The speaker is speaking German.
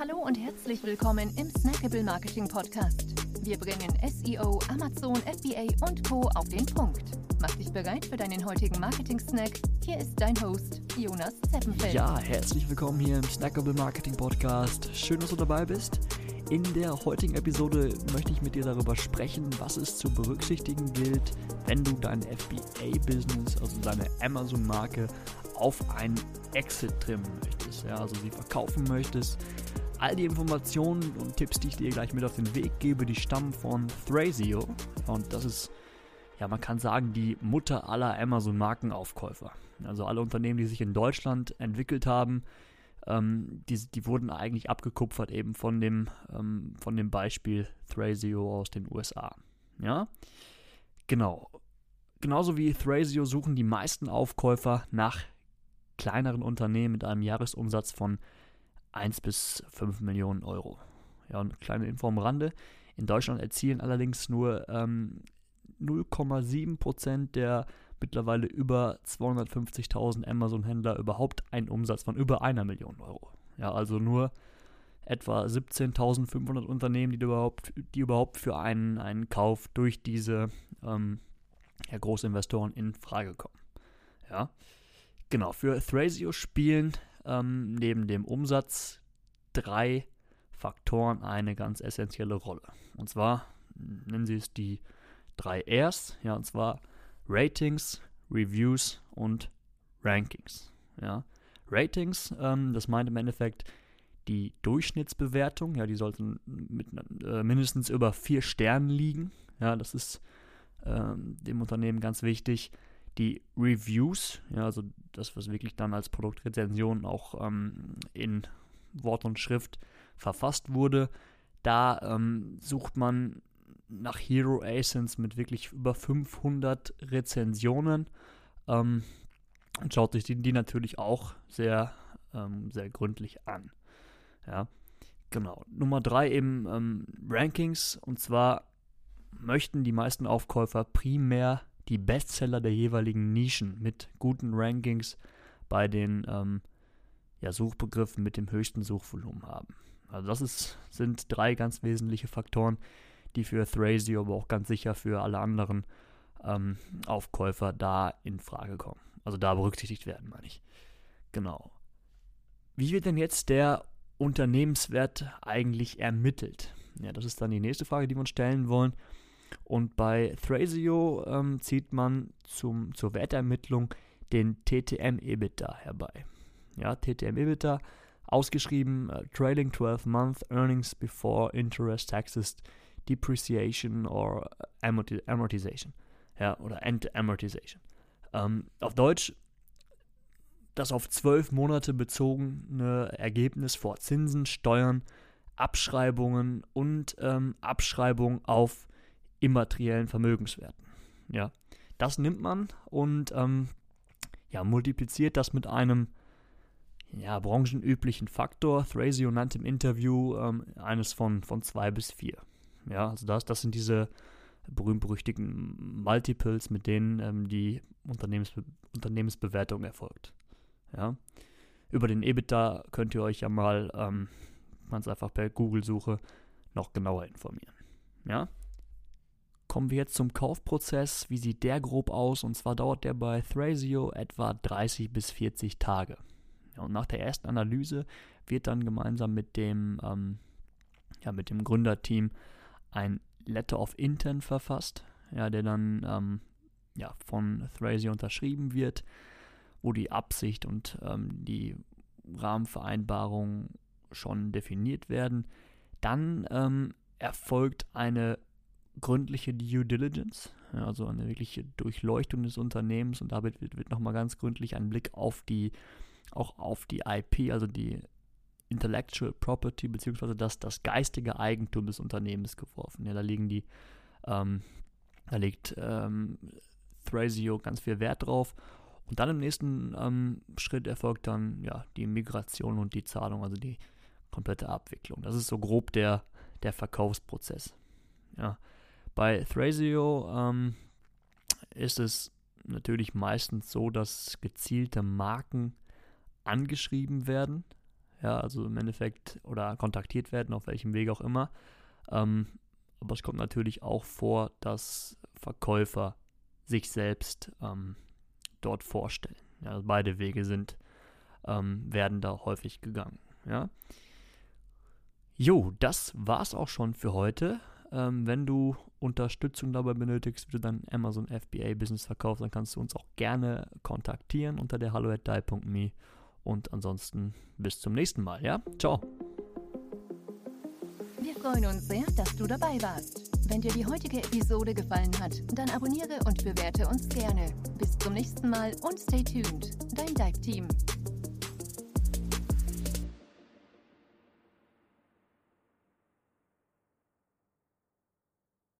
Hallo und herzlich willkommen im Snackable Marketing Podcast. Wir bringen SEO, Amazon, FBA und Co. auf den Punkt. Mach dich bereit für deinen heutigen Marketing-Snack. Hier ist dein Host, Jonas Zeppenfeld. Ja, herzlich willkommen hier im Snackable Marketing Podcast. Schön, dass du dabei bist. In der heutigen Episode möchte ich mit dir darüber sprechen, was es zu berücksichtigen gilt, wenn du dein FBA-Business, also deine Amazon-Marke, auf ein Exit trimmen möchtest, ja, also sie verkaufen möchtest. All die Informationen und Tipps, die ich dir gleich mit auf den Weg gebe, die stammen von Thrasio. Und das ist, ja, man kann sagen, die Mutter aller Amazon-Markenaufkäufer. Also alle Unternehmen, die sich in Deutschland entwickelt haben, ähm, die, die wurden eigentlich abgekupfert eben von dem, ähm, von dem Beispiel Thrasio aus den USA. Ja, genau. Genauso wie Thrasio suchen die meisten Aufkäufer nach kleineren Unternehmen mit einem Jahresumsatz von 1 bis 5 Millionen Euro. Ja, und kleine Info am Rande. In Deutschland erzielen allerdings nur ähm, 0,7% der mittlerweile über 250.000 Amazon-Händler überhaupt einen Umsatz von über einer Million Euro. Ja, also nur etwa 17.500 Unternehmen, die überhaupt, die überhaupt für einen, einen Kauf durch diese ähm, ja, Großinvestoren in Frage kommen. Ja. Genau, für Thrasio spielen ähm, neben dem Umsatz drei Faktoren eine ganz essentielle Rolle. Und zwar nennen sie es die drei Rs, ja, und zwar Ratings, Reviews und Rankings. Ja. Ratings, ähm, das meint im Endeffekt die Durchschnittsbewertung, ja, die sollten mit, äh, mindestens über vier Sternen liegen. Ja, das ist ähm, dem Unternehmen ganz wichtig die Reviews, ja, also das, was wirklich dann als Produktrezension auch ähm, in Wort und Schrift verfasst wurde, da ähm, sucht man nach Hero Asins mit wirklich über 500 Rezensionen ähm, und schaut sich die, die natürlich auch sehr, ähm, sehr gründlich an. Ja, genau. Nummer drei eben ähm, Rankings und zwar möchten die meisten Aufkäufer primär die Bestseller der jeweiligen Nischen mit guten Rankings bei den ähm, ja, Suchbegriffen mit dem höchsten Suchvolumen haben. Also das ist, sind drei ganz wesentliche Faktoren, die für Thrasio, aber auch ganz sicher für alle anderen ähm, Aufkäufer da in Frage kommen. Also da berücksichtigt werden, meine ich. Genau. Wie wird denn jetzt der Unternehmenswert eigentlich ermittelt? Ja, das ist dann die nächste Frage, die wir uns stellen wollen. Und bei Thrasio ähm, zieht man zum, zur Wertermittlung den TTM-EBITDA herbei. Ja, TTM-EBITDA, ausgeschrieben uh, Trailing 12 Month Earnings Before Interest, Taxes, Depreciation or Amortization. Ja, oder End Amortization. Ähm, auf Deutsch das auf zwölf Monate bezogene Ergebnis vor Zinsen, Steuern, Abschreibungen und ähm, Abschreibung auf immateriellen Vermögenswerten. Ja, das nimmt man und ähm, ja, multipliziert das mit einem ja, branchenüblichen Faktor. Thrasio nannte im Interview ähm, eines von, von zwei bis vier. Ja, also das, das sind diese berühmt-berüchtigten Multiples, mit denen ähm, die Unternehmensbe Unternehmensbewertung erfolgt. Ja. Über den EBITDA könnt ihr euch ja mal ähm, ganz einfach per Google-Suche noch genauer informieren. Ja. Kommen wir jetzt zum Kaufprozess. Wie sieht der grob aus? Und zwar dauert der bei Thrasio etwa 30 bis 40 Tage. Und nach der ersten Analyse wird dann gemeinsam mit dem, ähm, ja, mit dem Gründerteam ein Letter of Intent verfasst, ja, der dann ähm, ja, von Thrasio unterschrieben wird, wo die Absicht und ähm, die Rahmenvereinbarung schon definiert werden. Dann ähm, erfolgt eine gründliche Due Diligence, also eine wirkliche Durchleuchtung des Unternehmens und damit wird, wird nochmal ganz gründlich ein Blick auf die, auch auf die IP, also die Intellectual Property, beziehungsweise das, das geistige Eigentum des Unternehmens geworfen. Ja, da liegen die, ähm, da legt ähm, Thrasio ganz viel Wert drauf. Und dann im nächsten ähm, Schritt erfolgt dann ja die Migration und die Zahlung, also die komplette Abwicklung. Das ist so grob der, der Verkaufsprozess. Ja. Bei Thrasio ähm, ist es natürlich meistens so, dass gezielte Marken angeschrieben werden. ja, also im Endeffekt oder kontaktiert werden, auf welchem Weg auch immer. Ähm, aber es kommt natürlich auch vor, dass Verkäufer sich selbst ähm, dort vorstellen. Ja, also beide Wege sind, ähm, werden da häufig gegangen. Ja. Jo, das war's auch schon für heute. Ähm, wenn du Unterstützung dabei benötigst, wie du dein Amazon FBA Business verkaufst, dann kannst du uns auch gerne kontaktieren unter der hallo@dai.me und ansonsten bis zum nächsten Mal, ja? Ciao. Wir freuen uns sehr, dass du dabei warst. Wenn dir die heutige Episode gefallen hat, dann abonniere und bewerte uns gerne. Bis zum nächsten Mal und stay tuned. Dein Dive Team.